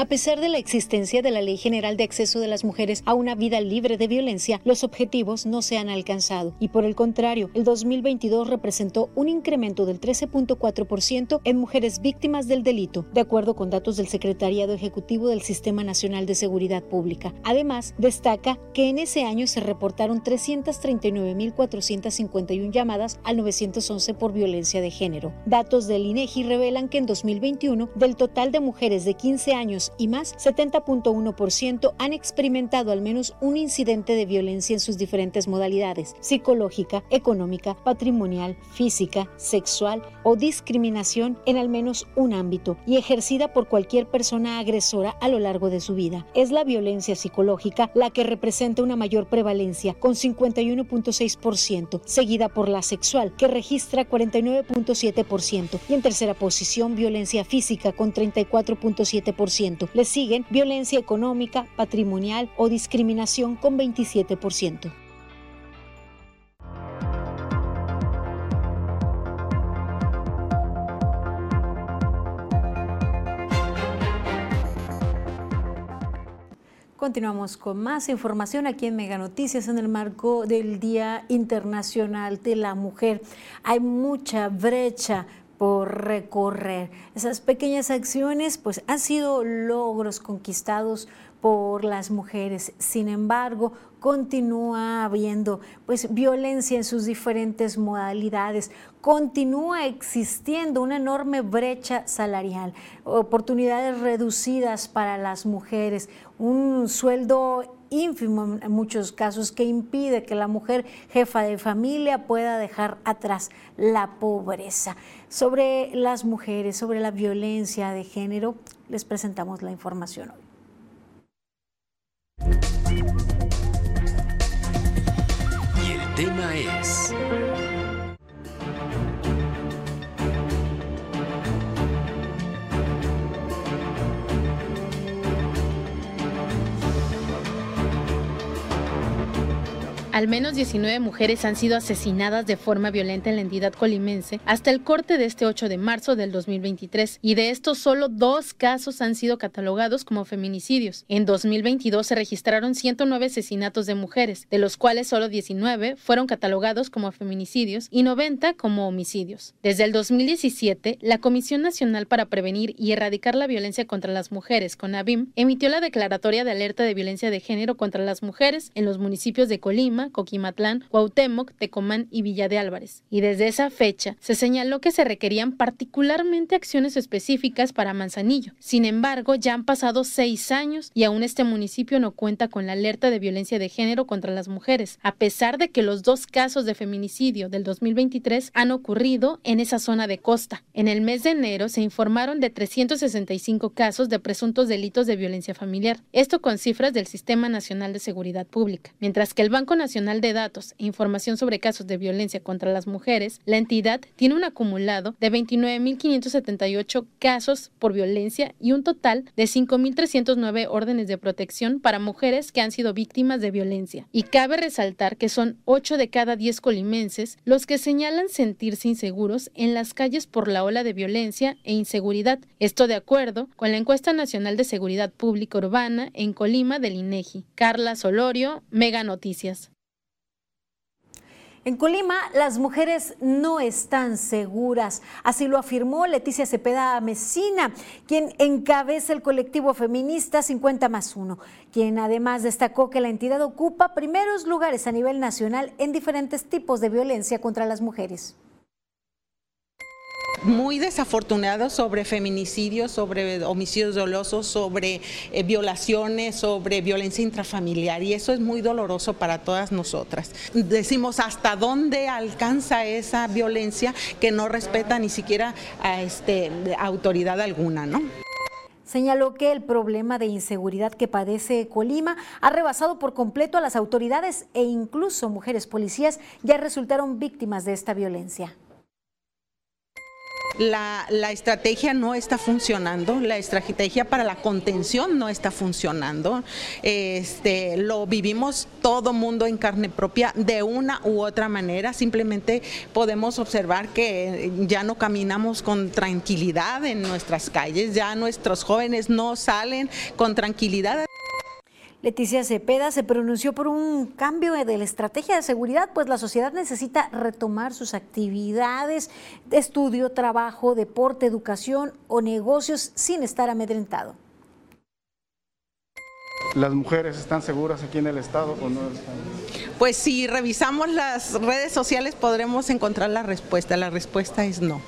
A pesar de la existencia de la Ley General de Acceso de las Mujeres a una vida libre de violencia, los objetivos no se han alcanzado y por el contrario, el 2022 representó un incremento del 13.4% en mujeres víctimas del delito, de acuerdo con datos del Secretariado Ejecutivo del Sistema Nacional de Seguridad Pública. Además, destaca que en ese año se reportaron 339.451 llamadas al 911 por violencia de género. Datos del INEGI revelan que en 2021, del total de mujeres de 15 años y más, 70.1% han experimentado al menos un incidente de violencia en sus diferentes modalidades, psicológica, económica, patrimonial, física, sexual o discriminación en al menos un ámbito y ejercida por cualquier persona agresora a lo largo de su vida. Es la violencia psicológica la que representa una mayor prevalencia, con 51.6%, seguida por la sexual, que registra 49.7%, y en tercera posición violencia física con 34.7%. Le siguen violencia económica, patrimonial o discriminación con 27%. Continuamos con más información aquí en Mega Noticias en el marco del Día Internacional de la Mujer. Hay mucha brecha por recorrer. Esas pequeñas acciones pues han sido logros conquistados por las mujeres. Sin embargo, continúa habiendo pues violencia en sus diferentes modalidades, continúa existiendo una enorme brecha salarial, oportunidades reducidas para las mujeres, un sueldo ínfimo en muchos casos que impide que la mujer jefa de familia pueda dejar atrás la pobreza. Sobre las mujeres, sobre la violencia de género, les presentamos la información hoy. Y el tema es... Al menos 19 mujeres han sido asesinadas de forma violenta en la entidad colimense hasta el corte de este 8 de marzo del 2023 y de estos solo dos casos han sido catalogados como feminicidios. En 2022 se registraron 109 asesinatos de mujeres, de los cuales solo 19 fueron catalogados como feminicidios y 90 como homicidios. Desde el 2017, la Comisión Nacional para Prevenir y Erradicar la Violencia contra las Mujeres, CONAVIM, emitió la declaratoria de alerta de violencia de género contra las mujeres en los municipios de Colima, Coquimatlán, Cuauhtémoc, Tecomán y Villa de Álvarez. Y desde esa fecha se señaló que se requerían particularmente acciones específicas para Manzanillo. Sin embargo, ya han pasado seis años y aún este municipio no cuenta con la alerta de violencia de género contra las mujeres, a pesar de que los dos casos de feminicidio del 2023 han ocurrido en esa zona de costa. En el mes de enero se informaron de 365 casos de presuntos delitos de violencia familiar, esto con cifras del Sistema Nacional de Seguridad Pública, mientras que el Banco Nacional de Datos e Información sobre Casos de Violencia contra las Mujeres, la entidad tiene un acumulado de 29.578 casos por violencia y un total de 5.309 órdenes de protección para mujeres que han sido víctimas de violencia. Y cabe resaltar que son 8 de cada 10 colimenses los que señalan sentirse inseguros en las calles por la ola de violencia e inseguridad. Esto de acuerdo con la encuesta nacional de seguridad pública urbana en Colima del INEGI. Carla Solorio, Mega Noticias. En Colima, las mujeres no están seguras. Así lo afirmó Leticia Cepeda Mesina, quien encabeza el colectivo feminista 50 más 1, quien además destacó que la entidad ocupa primeros lugares a nivel nacional en diferentes tipos de violencia contra las mujeres muy desafortunados sobre feminicidios, sobre homicidios dolosos, sobre eh, violaciones, sobre violencia intrafamiliar y eso es muy doloroso para todas nosotras. Decimos hasta dónde alcanza esa violencia que no respeta ni siquiera a este, autoridad alguna, ¿no? Señaló que el problema de inseguridad que padece Colima ha rebasado por completo a las autoridades e incluso mujeres policías ya resultaron víctimas de esta violencia la, estrategia no está funcionando, la estrategia para la contención no está funcionando. Este, lo vivimos todo mundo en carne propia de una u otra manera. Simplemente podemos observar que ya no caminamos con tranquilidad en nuestras calles, ya nuestros jóvenes no salen con tranquilidad. Leticia Cepeda se pronunció por un cambio de la estrategia de seguridad, pues la sociedad necesita retomar sus actividades de estudio, trabajo, deporte, educación o negocios sin estar amedrentado. ¿Las mujeres están seguras aquí en el Estado o no Pues si revisamos las redes sociales podremos encontrar la respuesta. La respuesta es no.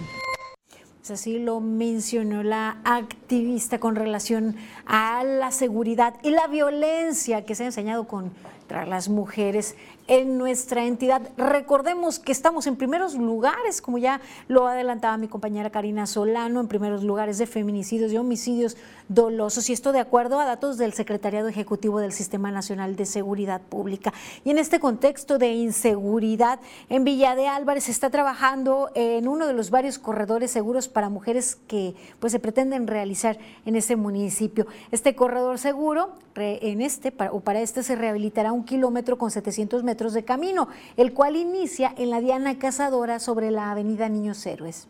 Así lo mencionó la activista con relación a la seguridad y la violencia que se ha enseñado contra las mujeres en nuestra entidad. Recordemos que estamos en primeros lugares, como ya lo adelantaba mi compañera Karina Solano, en primeros lugares de feminicidios y homicidios dolosos, y esto de acuerdo a datos del Secretariado Ejecutivo del Sistema Nacional de Seguridad Pública. Y en este contexto de inseguridad, en Villa de Álvarez se está trabajando en uno de los varios corredores seguros para mujeres que pues, se pretenden realizar en ese municipio. Este corredor seguro, en este o para este se rehabilitará un kilómetro con 700 metros de camino, el cual inicia en la Diana Cazadora sobre la avenida Niños Héroes.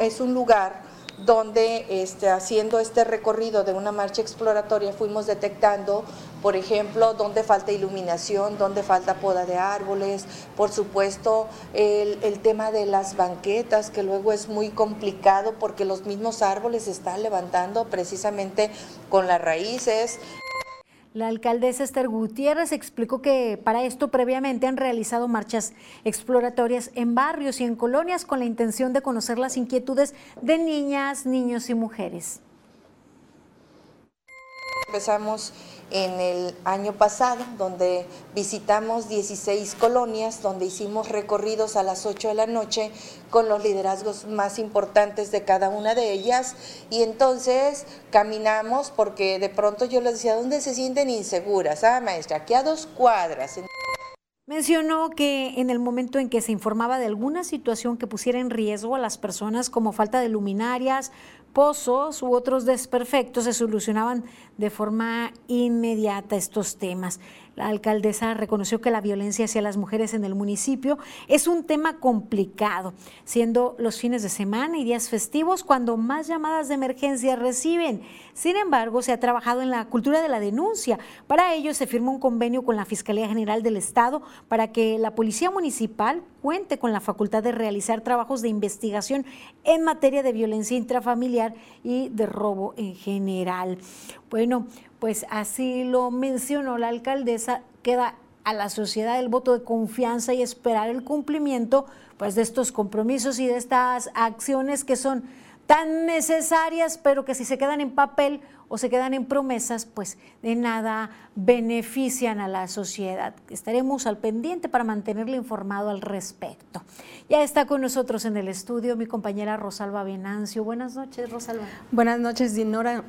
Es un lugar donde este, haciendo este recorrido de una marcha exploratoria fuimos detectando, por ejemplo, dónde falta iluminación, dónde falta poda de árboles, por supuesto el, el, tema de las banquetas, que luego es muy complicado porque los mismos árboles se están levantando precisamente con las raíces. La alcaldesa Esther Gutiérrez explicó que para esto previamente han realizado marchas exploratorias en barrios y en colonias con la intención de conocer las inquietudes de niñas, niños y mujeres. Empezamos en el año pasado, donde visitamos 16 colonias, donde hicimos recorridos a las 8 de la noche con los liderazgos más importantes de cada una de ellas. Y entonces caminamos porque de pronto yo les decía, ¿dónde se sienten inseguras? Ah, maestra, aquí a dos cuadras. Mencionó que en el momento en que se informaba de alguna situación que pusiera en riesgo a las personas como falta de luminarias, pozos u otros desperfectos, se solucionaban de forma inmediata estos temas. La alcaldesa reconoció que la violencia hacia las mujeres en el municipio es un tema complicado, siendo los fines de semana y días festivos cuando más llamadas de emergencia reciben. Sin embargo, se ha trabajado en la cultura de la denuncia. Para ello se firmó un convenio con la Fiscalía General del Estado para que la Policía Municipal cuente con la facultad de realizar trabajos de investigación en materia de violencia intrafamiliar y de robo en general. Bueno, pues así lo mencionó la alcaldesa, queda a la sociedad el voto de confianza y esperar el cumplimiento pues de estos compromisos y de estas acciones que son tan necesarias, pero que si se quedan en papel o se quedan en promesas, pues de nada benefician a la sociedad. Estaremos al pendiente para mantenerle informado al respecto. Ya está con nosotros en el estudio mi compañera Rosalba Venancio. Buenas noches, Rosalba. Buenas noches, Dinora.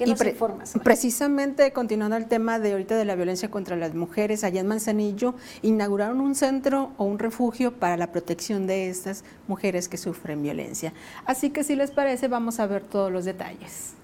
¿Qué nos informas? Precisamente, continuando el tema de ahorita de la violencia contra las mujeres, allá en Manzanillo inauguraron un centro o un refugio para la protección de estas mujeres que sufren violencia. Así que si les parece, vamos a ver todos los detalles.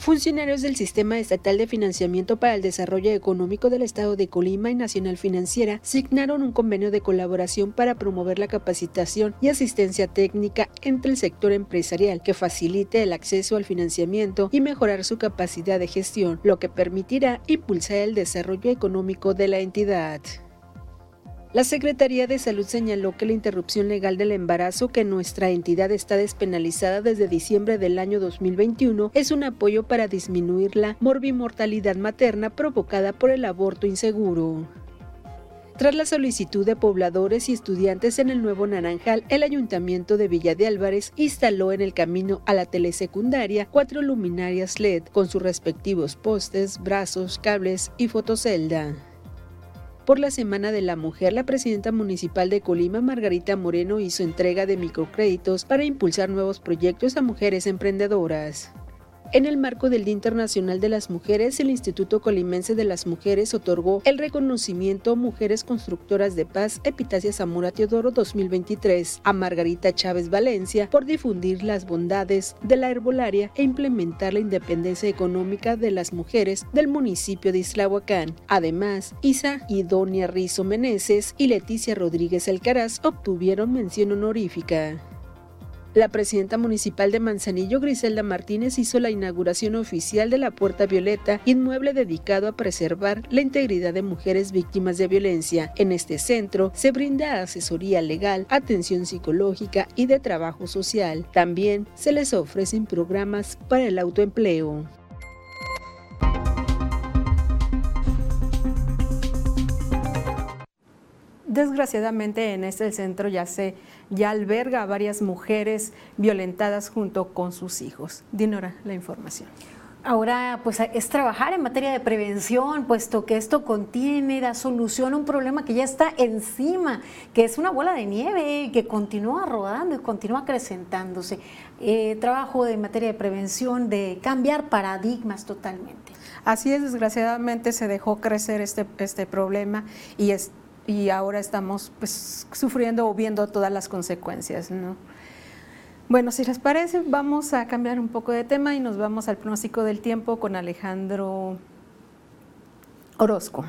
Funcionarios del Sistema Estatal de Financiamiento para el Desarrollo Económico del Estado de Colima y Nacional Financiera signaron un convenio de colaboración para promover la capacitación y asistencia técnica entre el sector empresarial que facilite el acceso al financiamiento y mejorar su capacidad de gestión, lo que permitirá impulsar el desarrollo económico de la entidad. La Secretaría de Salud señaló que la interrupción legal del embarazo que nuestra entidad está despenalizada desde diciembre del año 2021 es un apoyo para disminuir la morbimortalidad materna provocada por el aborto inseguro. Tras la solicitud de pobladores y estudiantes en el Nuevo Naranjal, el Ayuntamiento de Villa de Álvarez instaló en el camino a la telesecundaria cuatro luminarias LED con sus respectivos postes, brazos, cables y fotocelda. Por la Semana de la Mujer, la presidenta municipal de Colima, Margarita Moreno, hizo entrega de microcréditos para impulsar nuevos proyectos a mujeres emprendedoras. En el marco del Día Internacional de las Mujeres, el Instituto Colimense de las Mujeres otorgó el reconocimiento Mujeres Constructoras de Paz Epitasia Zamora Teodoro 2023 a Margarita Chávez Valencia por difundir las bondades de la herbolaria e implementar la independencia económica de las mujeres del municipio de Islahuacán. Además, Isa Idonia Rizo Meneses y Leticia Rodríguez Alcaraz obtuvieron mención honorífica. La presidenta municipal de Manzanillo, Griselda Martínez, hizo la inauguración oficial de la Puerta Violeta, inmueble dedicado a preservar la integridad de mujeres víctimas de violencia. En este centro se brinda asesoría legal, atención psicológica y de trabajo social. También se les ofrecen programas para el autoempleo. Desgraciadamente en este centro ya se ya alberga a varias mujeres violentadas junto con sus hijos. Dinora, la información. Ahora, pues es trabajar en materia de prevención, puesto que esto contiene, da solución a un problema que ya está encima, que es una bola de nieve que continúa rodando y continúa acrecentándose. Eh, trabajo de materia de prevención, de cambiar paradigmas totalmente. Así es, desgraciadamente se dejó crecer este, este problema y es, y ahora estamos pues, sufriendo o viendo todas las consecuencias. ¿no? Bueno, si les parece, vamos a cambiar un poco de tema y nos vamos al pronóstico del tiempo con Alejandro Orozco.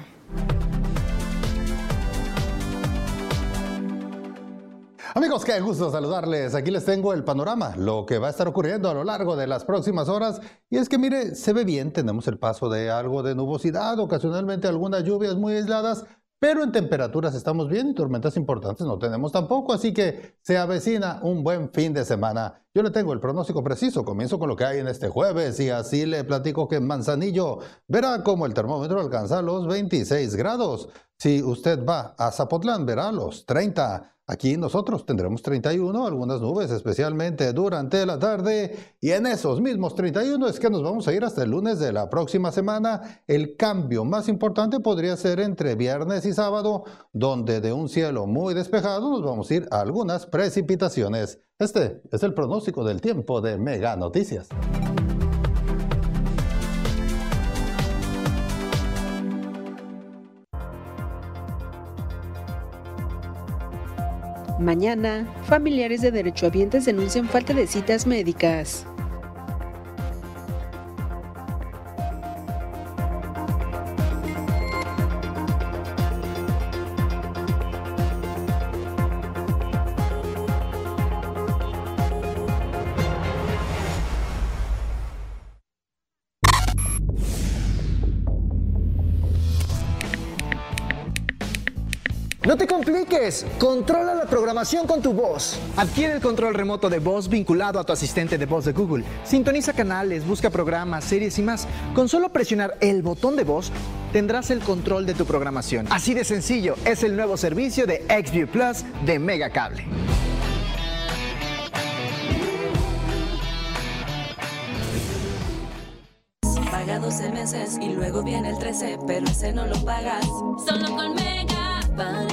Amigos, qué gusto saludarles. Aquí les tengo el panorama, lo que va a estar ocurriendo a lo largo de las próximas horas. Y es que mire, se ve bien, tenemos el paso de algo de nubosidad, ocasionalmente algunas lluvias muy aisladas, pero en temperaturas estamos bien y tormentas importantes no tenemos tampoco, así que se avecina un buen fin de semana. Yo le tengo el pronóstico preciso, comienzo con lo que hay en este jueves y así le platico que en Manzanillo verá como el termómetro alcanza los 26 grados. Si usted va a Zapotlán verá los 30. Aquí nosotros tendremos 31, algunas nubes, especialmente durante la tarde. Y en esos mismos 31 es que nos vamos a ir hasta el lunes de la próxima semana. El cambio más importante podría ser entre viernes y sábado, donde de un cielo muy despejado nos vamos a ir a algunas precipitaciones. Este es el pronóstico del tiempo de Mega Noticias. Mañana, familiares de derechohabientes denuncian falta de citas médicas. Controla la programación con tu voz. Adquiere el control remoto de voz vinculado a tu asistente de voz de Google. Sintoniza canales, busca programas, series y más. Con solo presionar el botón de voz, tendrás el control de tu programación. Así de sencillo, es el nuevo servicio de XView Plus de Megacable. Paga 12 meses y luego viene el 13, pero ese no lo pagas. Solo con Mega. Para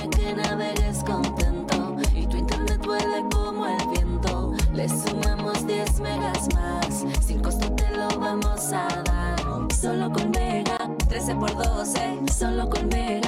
Solo con Mega, 13 por 12, solo con Mega.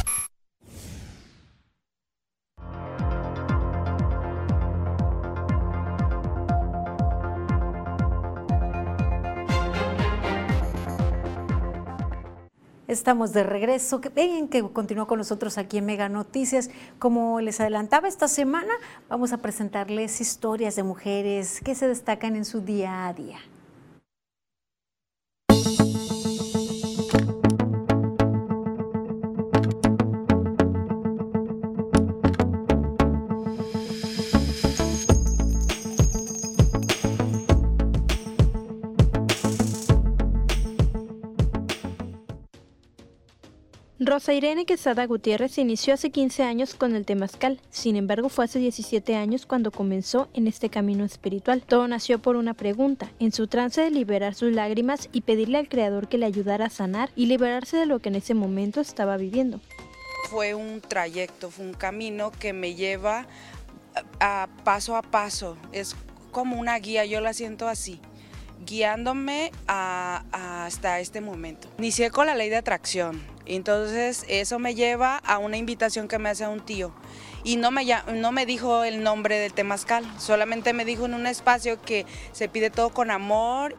Estamos de regreso. Ven que continúa con nosotros aquí en Mega Noticias. Como les adelantaba esta semana, vamos a presentarles historias de mujeres que se destacan en su día a día. Rosa Irene Quesada Gutiérrez inició hace 15 años con el temazcal, sin embargo fue hace 17 años cuando comenzó en este camino espiritual. Todo nació por una pregunta, en su trance de liberar sus lágrimas y pedirle al Creador que le ayudara a sanar y liberarse de lo que en ese momento estaba viviendo. Fue un trayecto, fue un camino que me lleva paso a paso, es como una guía, yo la siento así guiándome hasta este momento. Inicié con la ley de atracción, entonces eso me lleva a una invitación que me hace un tío y no me, no me dijo el nombre del temazcal, solamente me dijo en un espacio que se pide todo con amor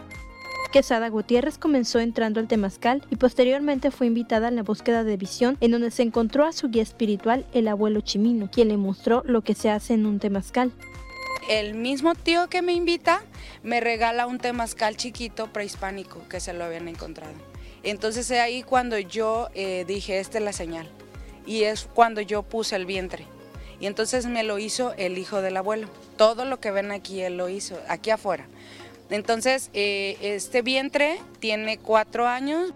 Quesada Gutiérrez comenzó entrando al temazcal y posteriormente fue invitada en la búsqueda de visión, en donde se encontró a su guía espiritual, el abuelo Chimino, quien le mostró lo que se hace en un temazcal. El mismo tío que me invita me regala un temazcal chiquito prehispánico que se lo habían encontrado. Entonces es ahí cuando yo eh, dije, esta es la señal. Y es cuando yo puse el vientre. Y entonces me lo hizo el hijo del abuelo. Todo lo que ven aquí él lo hizo, aquí afuera. Entonces eh, este vientre tiene cuatro años.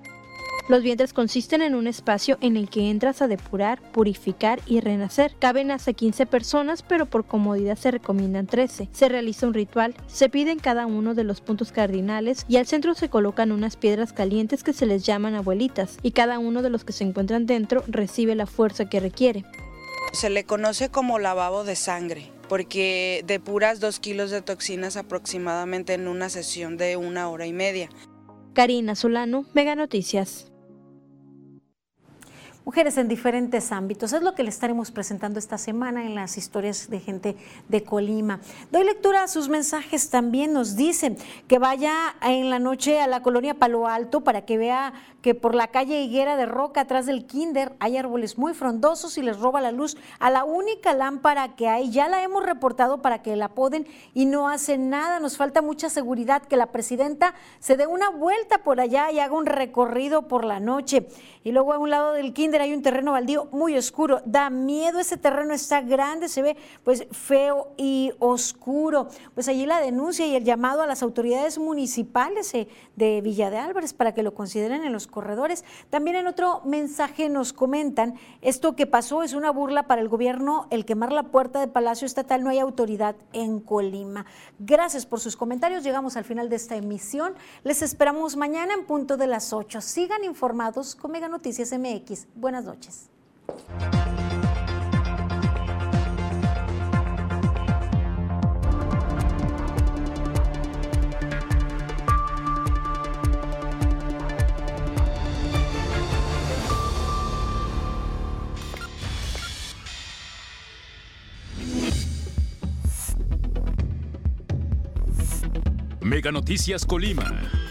Los vientres consisten en un espacio en el que entras a depurar, purificar y renacer. Caben hasta 15 personas, pero por comodidad se recomiendan 13. Se realiza un ritual, se piden cada uno de los puntos cardinales y al centro se colocan unas piedras calientes que se les llaman abuelitas y cada uno de los que se encuentran dentro recibe la fuerza que requiere. Se le conoce como lavabo de sangre porque depuras dos kilos de toxinas aproximadamente en una sesión de una hora y media. Karina Solano, Mega Noticias. Mujeres en diferentes ámbitos. Es lo que le estaremos presentando esta semana en las historias de gente de Colima. Doy lectura a sus mensajes también. Nos dicen que vaya en la noche a la colonia Palo Alto para que vea que por la calle Higuera de Roca, atrás del Kinder, hay árboles muy frondosos y les roba la luz a la única lámpara que hay. Ya la hemos reportado para que la poden y no hacen nada. Nos falta mucha seguridad que la presidenta se dé una vuelta por allá y haga un recorrido por la noche. Y luego a un lado del Kinder hay un terreno baldío muy oscuro. Da miedo, ese terreno está grande, se ve pues feo y oscuro. Pues allí la denuncia y el llamado a las autoridades municipales eh, de Villa de Álvarez para que lo consideren en los corredores. También en otro mensaje nos comentan, esto que pasó es una burla para el gobierno, el quemar la puerta de Palacio Estatal, no hay autoridad en Colima. Gracias por sus comentarios, llegamos al final de esta emisión. Les esperamos mañana en punto de las 8. Sigan informados con Mega Noticias MX. Buenas noches. Mega Noticias Colima.